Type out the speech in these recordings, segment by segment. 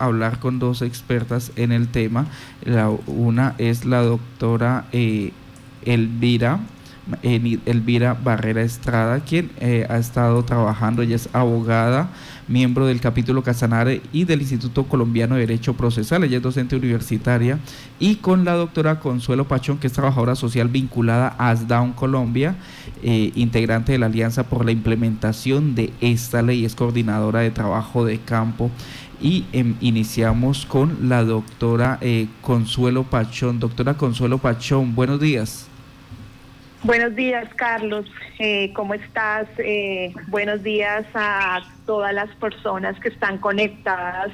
hablar con dos expertas en el tema. La, una es la doctora eh, Elvira. Elvira Barrera Estrada, quien eh, ha estado trabajando, ella es abogada, miembro del capítulo Casanare y del Instituto Colombiano de Derecho Procesal, ella es docente universitaria, y con la doctora Consuelo Pachón, que es trabajadora social vinculada a ASDAUN Colombia, eh, integrante de la Alianza por la Implementación de esta ley, es coordinadora de trabajo de campo y em, iniciamos con la doctora eh, Consuelo Pachón. Doctora Consuelo Pachón, buenos días. Buenos días, Carlos. Eh, ¿Cómo estás? Eh, buenos días a todas las personas que están conectadas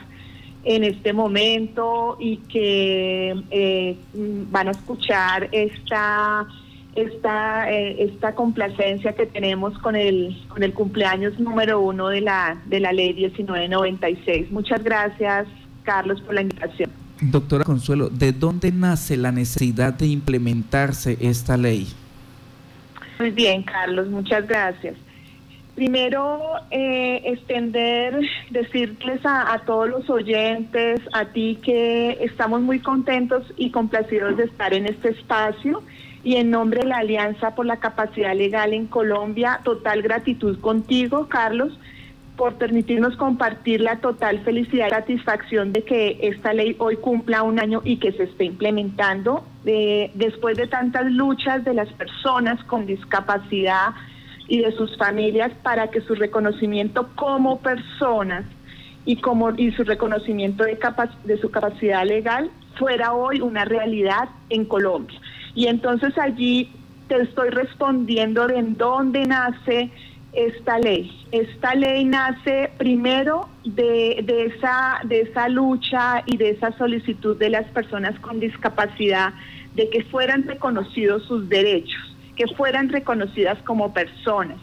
en este momento y que van a escuchar esta esta, eh, esta complacencia que tenemos con el, con el cumpleaños número uno de la, de la ley 1996. Muchas gracias, Carlos, por la invitación. Doctora Consuelo, ¿de dónde nace la necesidad de implementarse esta ley? Muy bien, Carlos, muchas gracias. Primero, eh, extender, decirles a, todos los oyentes, a ti que estamos muy contentos y complacidos de estar en este espacio y en nombre de la Alianza por la Capacidad Legal en Colombia, total gratitud contigo, Carlos, por permitirnos compartir la total felicidad y satisfacción de que esta ley hoy cumpla un año y que se esté implementando. después de tantas luchas de las personas con discapacidad y de sus familias para que su reconocimiento como personas y como y su reconocimiento de, de su capacidad legal fuera hoy una realidad en Colombia. Y entonces allí te estoy respondiendo de en dónde nace esta ley. Esta ley nace primero de, de, esa, de esa lucha y de esa solicitud de las personas con discapacidad de que fueran reconocidos sus derechos, que fueran reconocidas como personas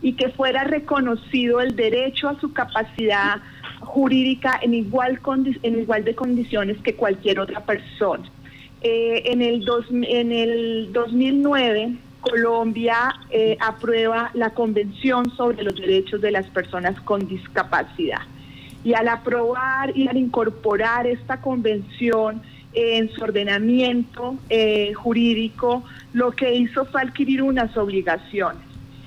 y que fuera reconocido el derecho a su capacidad jurídica en igual, en igual de condiciones que cualquier otra persona. Eh, en, el en el 2009, Colombia eh, aprueba la Convención sobre los Derechos de las Personas con Discapacidad. Y al aprobar y al incorporar esta convención en su ordenamiento eh, jurídico, lo que hizo fue adquirir unas obligaciones.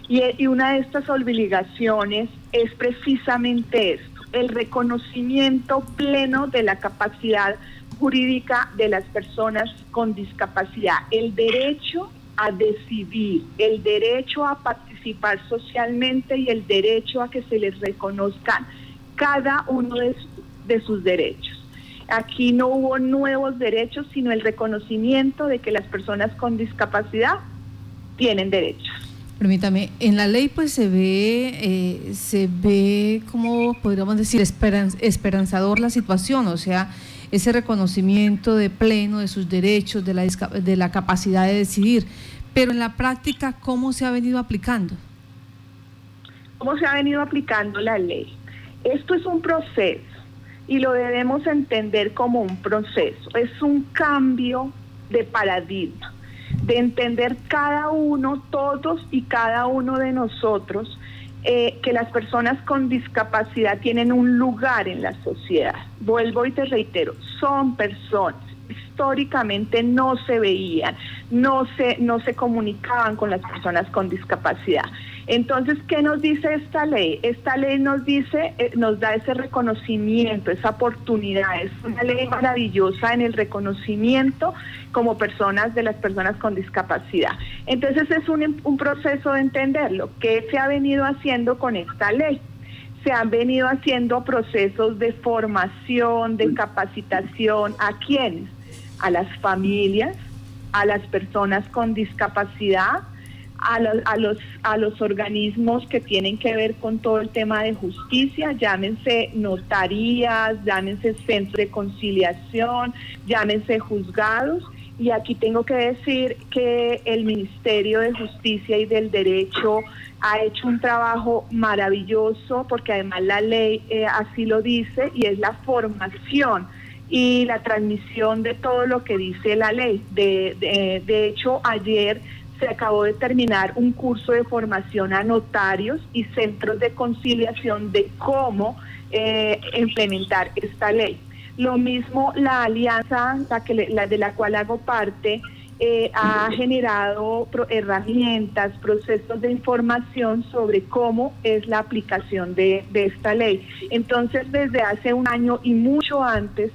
Y, una de estas obligaciones es precisamente esto, el reconocimiento pleno de la capacidad jurídica de las personas con discapacidad, el derecho a decidir, el derecho a participar socialmente y el derecho a que se les reconozcan cada uno de sus derechos. Aquí no hubo nuevos derechos, sino el reconocimiento de que las personas con discapacidad tienen derechos. Permítame, en la ley pues se ve, eh, se ve, como podríamos decir, esperanzador la situación, o sea, ese reconocimiento de pleno de sus derechos, de la, de la capacidad de decidir. Pero en la práctica, ¿cómo se ha venido aplicando? ¿Cómo se ha venido aplicando la ley? Esto es un proceso y lo debemos entender como un proceso. Es un cambio de paradigma, de entender cada uno, todos y cada uno de nosotros, eh, que las personas con discapacidad tienen un lugar en la sociedad. Vuelvo y te reitero, son personas. Históricamente no se veían, no se, no se comunicaban con las personas con discapacidad. Entonces, ¿qué nos dice esta ley? Esta ley nos dice, eh, nos da ese reconocimiento, esa oportunidad. Es una ley maravillosa en el reconocimiento como personas de las personas con discapacidad. Entonces, es un, un proceso de entenderlo. ¿Qué se ha venido haciendo con esta ley? se han venido haciendo procesos de formación, de capacitación. ¿A quiénes? A las familias, a las personas con discapacidad, a los, a, los, a los organismos que tienen que ver con todo el tema de justicia, llámense notarías, llámense centros de conciliación, llámense juzgados. Y aquí tengo que decir que el Ministerio de Justicia y del Derecho ha hecho un trabajo maravilloso porque además la ley eh, así lo dice y es la formación y la transmisión de todo lo que dice la ley. De, de, de hecho, ayer se acabó de terminar un curso de formación a notarios y centros de conciliación de cómo eh, implementar esta ley. Lo mismo la alianza de la cual hago parte eh, ha generado herramientas, procesos de información sobre cómo es la aplicación de esta ley. Entonces, desde hace un año y mucho antes,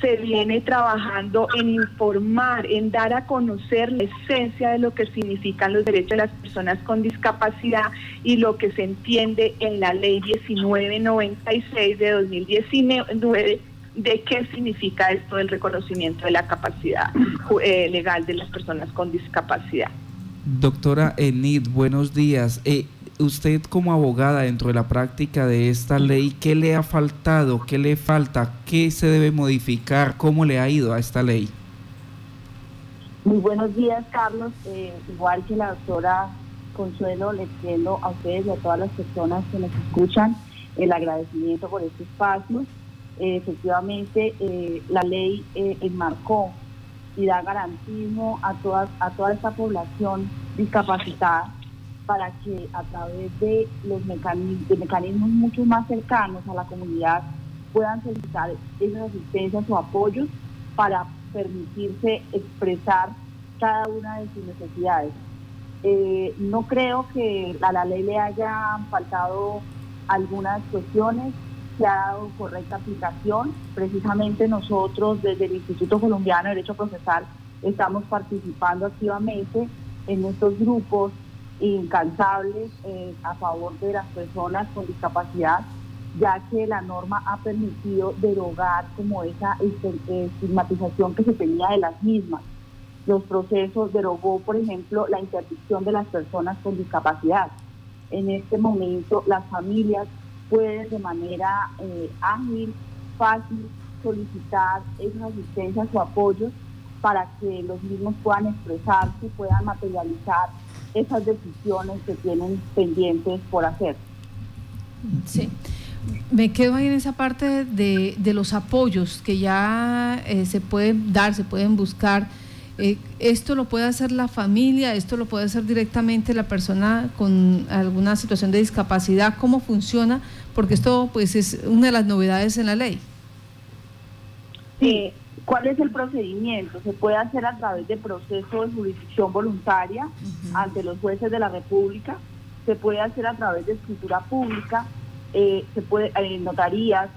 se viene trabajando en informar, en dar a conocer la esencia de lo que significan los derechos de las personas con discapacidad y lo que se entiende en la ley 1996 de 2019 de qué significa esto del reconocimiento de la capacidad eh, legal de las personas con discapacidad. Doctora Enid, buenos días. Eh, usted como abogada dentro de la práctica de esta ley, ¿qué le ha faltado? ¿Qué le falta? ¿Qué se debe modificar? ¿Cómo le ha ido a esta ley? Muy buenos días, Carlos. Eh, igual que la doctora Consuelo, le extiendo a ustedes y a todas las personas que nos escuchan el agradecimiento por este espacio. Eh, efectivamente, eh, la ley enmarcó y da garantismo a, todas, a toda esta población discapacitada para que a través de los mecanismos, mecanismos mucho más cercanos a la comunidad puedan solicitar esas asistencias o apoyos para permitirse expresar cada una de sus necesidades. Eh, no creo que a la ley le haya faltado algunas cuestiones, se ha dado correcta aplicación. Precisamente nosotros desde el Instituto Colombiano de Derecho Procesal estamos participando activamente en estos grupos incansables eh, a favor de las personas con discapacidad, ya que la norma ha permitido derogar como esa estigmatización que se tenía de las mismas. Los procesos derogó, por ejemplo, la interdicción de las personas con discapacidad. En este momento las familias pueden de manera eh, ágil, fácil, solicitar esas asistencias o apoyos para que los mismos puedan expresarse, puedan materializar esas decisiones que tienen pendientes por hacer. Sí. Me quedo ahí en esa parte de, de los apoyos que ya eh, se pueden dar, se pueden buscar. Eh, esto lo puede hacer la familia, esto lo puede hacer directamente la persona con alguna situación de discapacidad. ¿Cómo funciona? Porque esto pues es una de las novedades en la ley. Sí, ¿Cuál es el procedimiento? Se puede hacer a través de proceso de jurisdicción voluntaria ante los jueces de la República, se puede hacer a través de escritura pública, eh, se puede en notarías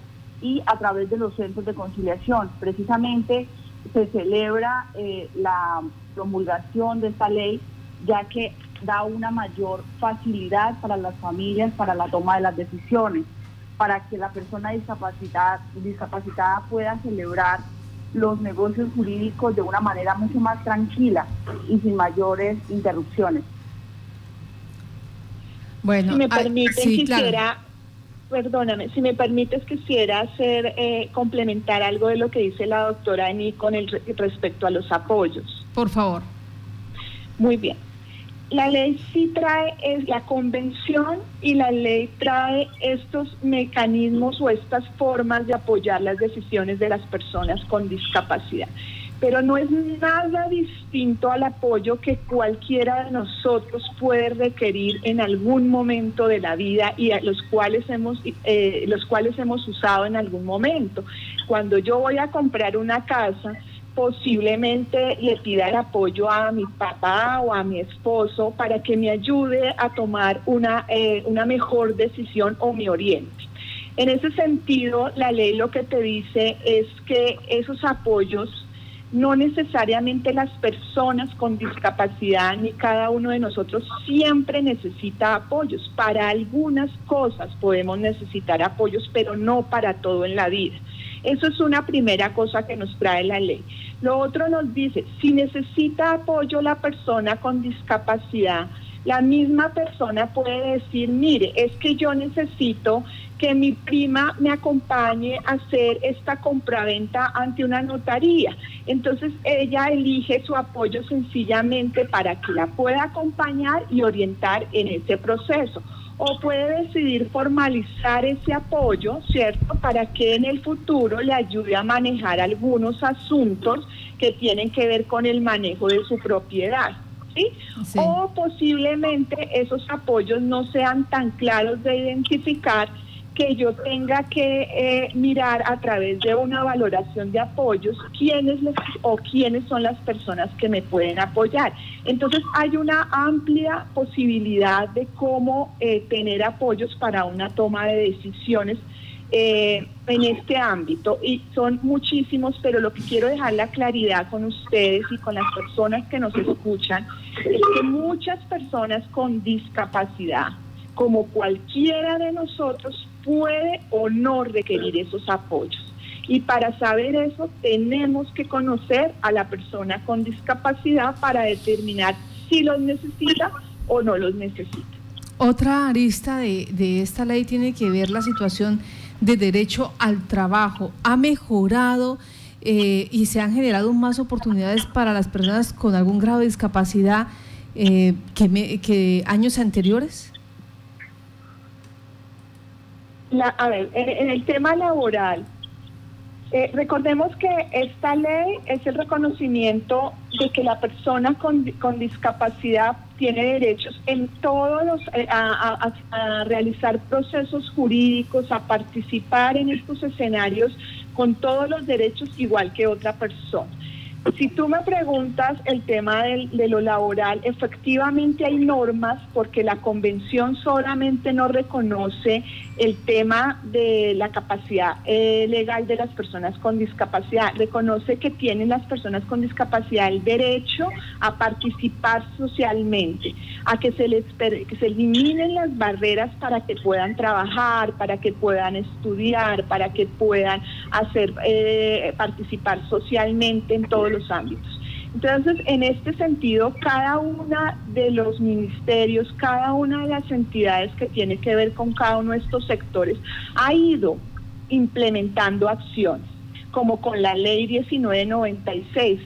y a través de los centros de conciliación. Precisamente se celebra eh, la promulgación de esta ley ya que da una mayor facilidad para las familias para la toma de las decisiones, para que la persona discapacitada, discapacitada pueda celebrar los negocios jurídicos de una manera mucho más tranquila y sin mayores interrupciones. Bueno, si me ah, permite, quisiera, perdóname, si me permites, quisiera hacer, eh, complementar algo de lo que dice la doctora Eni con el respecto a los apoyos. Por favor. Muy bien la ley sí trae es la convención y la ley trae estos mecanismos o estas formas de apoyar las decisiones de las personas con discapacidad. Pero no es nada distinto al apoyo que cualquiera de nosotros puede requerir en algún momento de la vida y a los cuales hemos, eh, los cuales hemos usado en algún momento. Cuando yo voy a comprar una casa, posiblemente le pida el apoyo a mi papá o a mi esposo para que me ayude a tomar una, eh, una mejor decisión o me oriente. En ese sentido, la ley lo que te dice es que esos apoyos no necesariamente las personas con discapacidad ni cada uno de nosotros siempre necesita apoyos. Para algunas cosas podemos necesitar apoyos, pero no para todo en la vida. Eso es una primera cosa que nos trae la ley. Lo otro nos dice, si necesita apoyo la persona con discapacidad, la misma persona puede decir, mire, es que yo necesito que mi prima me acompañe a hacer esta compraventa ante una notaría. Entonces ella elige su apoyo sencillamente para que la pueda acompañar y orientar en ese proceso o puede decidir formalizar ese apoyo, ¿cierto? Para que en el futuro le ayude a manejar algunos asuntos que tienen que ver con el manejo de su propiedad. ¿Sí? O posiblemente esos apoyos no sean tan claros de identificar que yo tenga que eh, mirar a través de una valoración de apoyos quiénes o quiénes son las personas que me pueden apoyar. Entonces hay una amplia posibilidad de cómo eh, tener apoyos para una toma de decisiones eh, en este ámbito y son muchísimos, pero lo que quiero dejar la claridad con ustedes y con las personas que nos escuchan es que muchas personas con discapacidad, como cualquiera de nosotros, puede o no requerir esos apoyos. Y para saber eso tenemos que conocer a la persona con discapacidad para determinar si los necesita o no los necesita. Otra arista de, de esta ley tiene que ver la situación de derecho al trabajo. ¿Ha mejorado eh, y se han generado más oportunidades para las personas con algún grado de discapacidad eh, que, que años anteriores? A ver, en, el tema laboral, eh, recordemos que esta ley es el reconocimiento de que la persona con, con discapacidad tiene derechos en todos los, eh, a, realizar procesos jurídicos, a participar en estos escenarios con todos los derechos igual que otra persona. Si tú me preguntas el tema de lo laboral, efectivamente hay normas porque la convención solamente no reconoce el tema de la capacidad eh, legal de las personas con discapacidad. Reconoce que tienen las personas con discapacidad el derecho a participar socialmente, a que se les que se eliminen las barreras para que puedan trabajar, para que puedan estudiar, para que puedan hacer eh, participar socialmente en todos los ámbitos. Entonces, en este sentido, cada una de los ministerios, cada una de las entidades que tiene que ver con cada uno de estos sectores, ha ido implementando acciones, como con la ley 1996.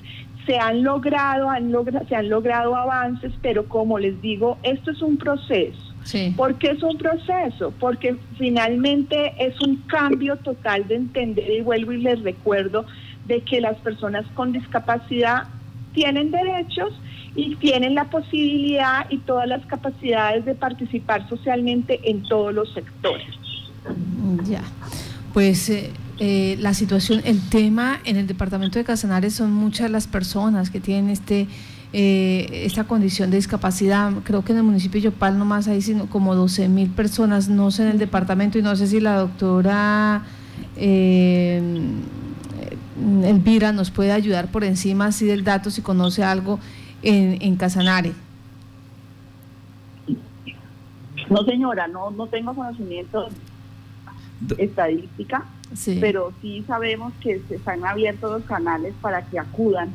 Se han logrado, han logrado, se han logrado avances, pero como les digo, esto es un proceso. Sí. ¿Por qué es un proceso? Porque finalmente es un cambio total de entender, y vuelvo y les recuerdo, de que las personas con discapacidad tienen derechos y tienen la posibilidad y todas las capacidades de participar socialmente en todos los sectores. Ya, pues eh, eh, la situación, el tema en el departamento de Casanares son muchas las personas que tienen este eh, esta condición de discapacidad. Creo que en el municipio de Yopal nomás hay sino como 12 mil personas, no sé en el departamento y no sé si la doctora... Eh, Elvira nos puede ayudar por encima así del dato si conoce algo en, en Casanare. No, señora, no, no tengo conocimiento estadística, pero sí sabemos que se están abiertos los canales para que acudan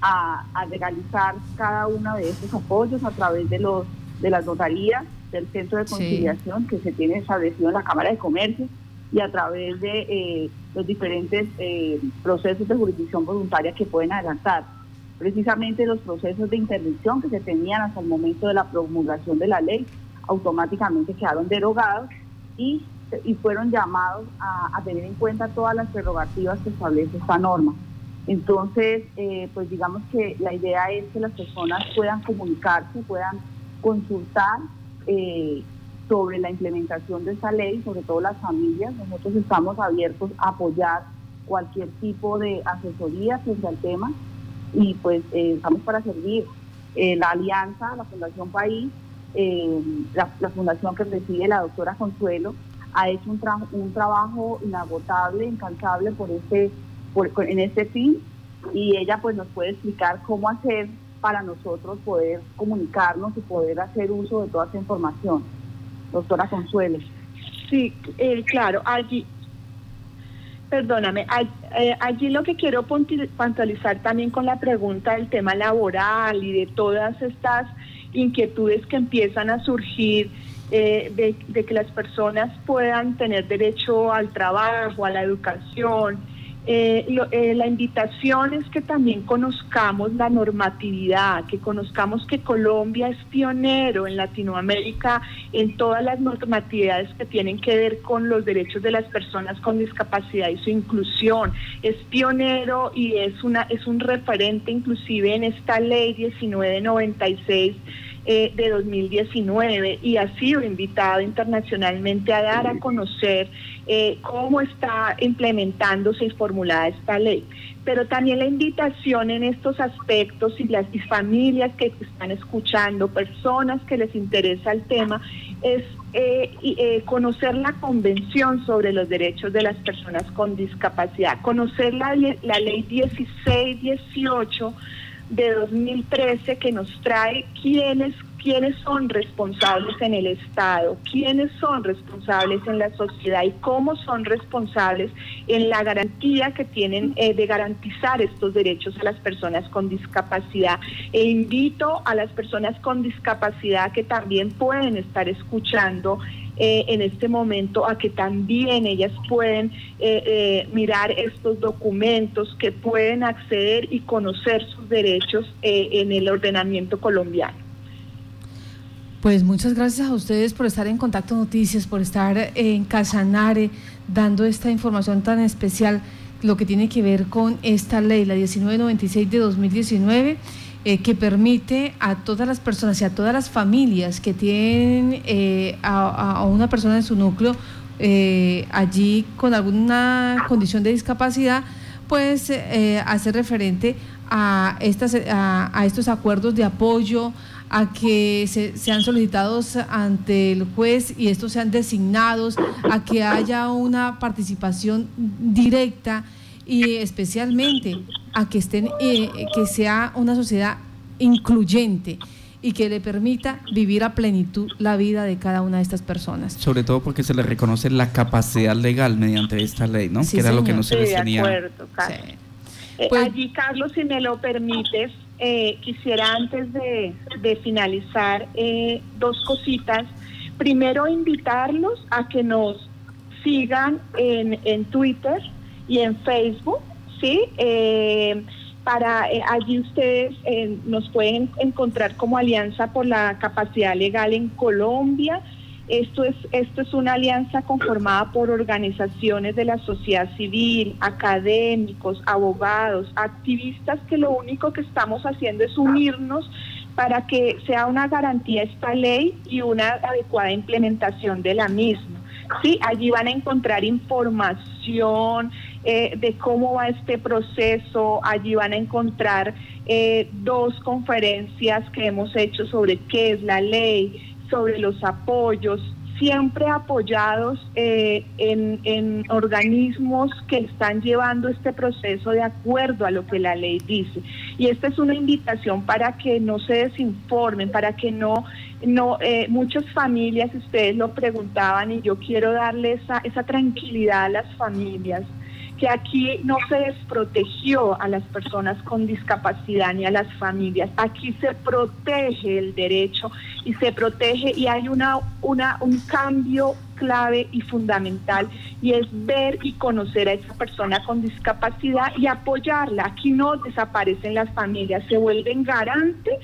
a, a, legalizar cada uno de estos apoyos a través de los de las notarías del centro de conciliación que se tiene establecido en la Cámara de Comercio y a través de eh, los diferentes eh, procesos de jurisdicción voluntaria que pueden adelantar. Precisamente los procesos de interdicción que se tenían hasta el momento de la promulgación de la ley automáticamente quedaron derogados y, y fueron llamados a, tener en cuenta todas las prerrogativas que establece esta norma. Entonces, eh, pues digamos que la idea es que las personas puedan comunicarse, puedan consultar sobre la implementación de esta ley, sobre todo las familias. Nosotros estamos abiertos a apoyar cualquier tipo de asesoría frente al tema y pues eh, estamos para servir. Eh, la Alianza, la Fundación País, eh, la, fundación que preside la doctora Consuelo, ha hecho un, trabajo inagotable, incansable por este, por, en este fin y ella pues nos puede explicar cómo hacer para nosotros poder comunicarnos y poder hacer uso de toda esta información doctora Consuelo. Sí, eh, claro, allí, perdóname, eh, allí lo que quiero puntualizar también con la pregunta del tema laboral y de todas estas inquietudes que empiezan a surgir eh, de, de, que las personas puedan tener derecho al trabajo, a la educación, eh, eh, la invitación es que también conozcamos la normatividad, que conozcamos que Colombia es pionero en Latinoamérica en todas las normatividades que tienen que ver con los derechos de las personas con discapacidad y su inclusión. Es pionero y es una es un referente inclusive en esta ley 1996 eh, de 2019 y ha sido invitado internacionalmente a dar a conocer eh, cómo está implementándose y formulada esta ley. Pero también la invitación en estos aspectos y las familias que están escuchando, personas que les interesa el tema, es eh, eh, conocer la Convención sobre los Derechos de las Personas con Discapacidad, conocer la, la ley 1618 de 2013 que nos trae quiénes quiénes son responsables en el Estado, quiénes son responsables en la sociedad y cómo son responsables en la garantía que tienen eh, de garantizar estos derechos a las personas con discapacidad. E invito a las personas con discapacidad que también pueden estar escuchando eh, en este momento a que también ellas pueden eh, mirar estos documentos, que pueden acceder y conocer sus derechos en el ordenamiento colombiano. Pues muchas gracias a ustedes por estar en Contacto Noticias, por estar en Casanare dando esta información tan especial, lo que tiene que ver con esta ley, la 1996 de 2019, eh, que permite a todas las personas y a todas las familias que tienen eh, a, una persona en su núcleo eh, allí con alguna condición de discapacidad, pues hacer referente a, estas, a estos acuerdos de apoyo, a que se, sean solicitados ante el juez y estos sean designados, a que haya una participación directa y especialmente a que estén eh, que sea una sociedad incluyente y que le permita vivir a plenitud la vida de cada una de estas personas. Sobre todo porque se le reconoce la capacidad legal mediante esta ley, ¿no? que era lo que no se les tenía. De acuerdo, eh, pues allí, Carlos, si me lo permites, eh, quisiera antes de, finalizar eh, dos cositas. Primero, invitarlos a que nos sigan en, en Twitter y en Facebook, ¿sí? Eh, para allí ustedes nos pueden encontrar como Alianza por la Capacidad Legal en Colombia esto es, esto es una alianza conformada por organizaciones de la sociedad civil, académicos, abogados, activistas, que lo único que estamos haciendo es unirnos para que sea una garantía esta ley y una adecuada implementación de la misma. Sí, allí van a encontrar información eh, de cómo va este proceso, allí van a encontrar eh, dos conferencias que hemos hecho sobre qué es la ley, sobre los apoyos, siempre apoyados eh, en, organismos que están llevando este proceso de acuerdo a lo que la ley dice. Y esta es una invitación para que no se desinformen, para que no, no eh, muchas familias, ustedes lo preguntaban y yo quiero darle esa, esa tranquilidad a las familias que aquí no se desprotegió a las personas con discapacidad ni a las familias. Aquí se protege el derecho y se protege y hay una, una, un cambio clave y fundamental y es ver y conocer a esa persona con discapacidad y apoyarla. Aquí no desaparecen las familias, se vuelven garantes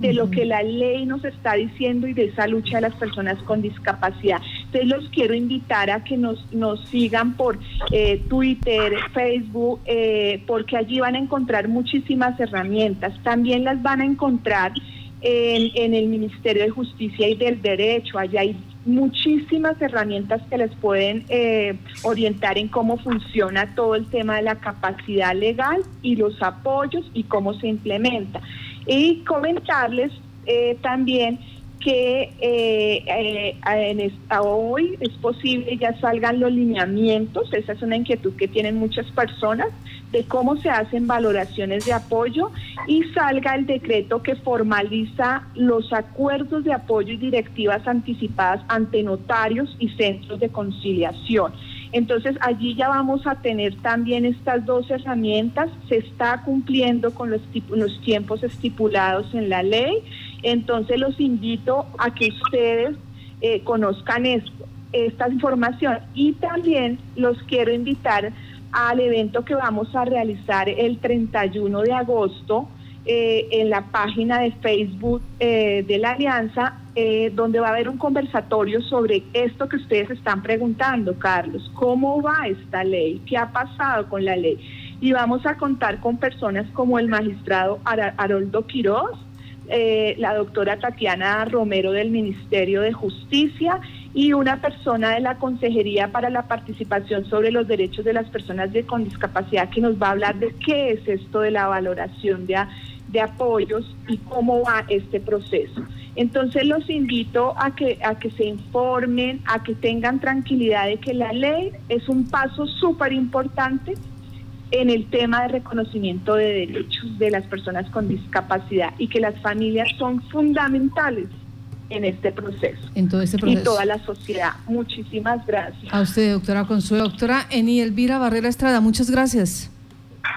de lo que la ley nos está diciendo y de esa lucha de las personas con discapacidad. Entonces los quiero invitar a que nos, nos sigan por eh, Twitter, Facebook, eh, porque allí van a encontrar muchísimas herramientas. También las van a encontrar en, en el Ministerio de Justicia y del Derecho. Allá hay muchísimas herramientas que les pueden eh, orientar en cómo funciona todo el tema de la capacidad legal y los apoyos y cómo se implementa. Y comentarles eh, también que eh, eh, hoy es posible ya salgan los lineamientos, esa es una inquietud que tienen muchas personas, de cómo se hacen valoraciones de apoyo y salga el decreto que formaliza los acuerdos de apoyo y directivas anticipadas ante notarios y centros de conciliación. Entonces allí ya vamos a tener también estas dos herramientas, se está cumpliendo con los, los tiempos estipulados en la ley, entonces los invito a que ustedes eh, conozcan esta información. Y también los quiero invitar al evento que vamos a realizar el 31 de agosto eh, en la página de Facebook eh, de la Alianza, eh, donde va a haber un conversatorio sobre esto que ustedes están preguntando, Carlos. ¿Cómo va esta ley? ¿Qué ha pasado con la ley? Y vamos a contar con personas como el magistrado Haroldo Quiroz, eh, la doctora Tatiana Romero del Ministerio de Justicia y una persona de la Consejería para la Participación sobre los Derechos de las Personas con Discapacidad que nos va a hablar de qué es esto de la valoración de, de apoyos y cómo va este proceso. Entonces los invito a que, a que se informen, a que tengan tranquilidad de que la ley es un paso súper importante en el tema de reconocimiento de derechos de las personas con discapacidad y que las familias son fundamentales en este proceso. En todo este proceso. Y toda la sociedad. Muchísimas gracias. A usted, doctora Consuelo. Doctora Eni Elvira Barrera Estrada, muchas gracias.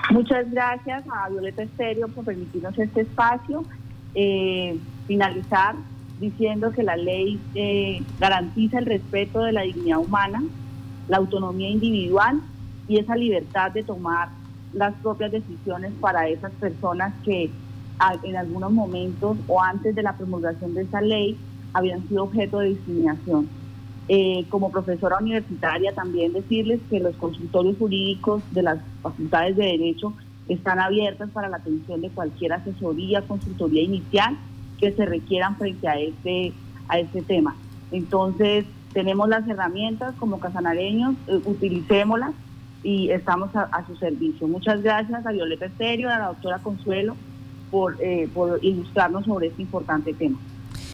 Muchas gracias a Violeta Estéreo por permitirnos este espacio. Eh, finalizar diciendo que la ley eh, garantiza el respeto de la dignidad humana, la autonomía individual y esa libertad de tomar las propias decisiones para esas personas que en algunos momentos o antes de la promulgación de esa ley habían sido objeto de discriminación. Eh, como profesora universitaria también decirles que los consultorios jurídicos de las facultades de derecho están abiertas para la atención de cualquier asesoría, consultoría inicial que se requieran frente a este, a este tema. Entonces, tenemos las herramientas como casanareños, eh, utilicémoslas y estamos a, su servicio. Muchas gracias a Violeta Estéreo, a la doctora Consuelo, por, eh, por ilustrarnos sobre este importante tema.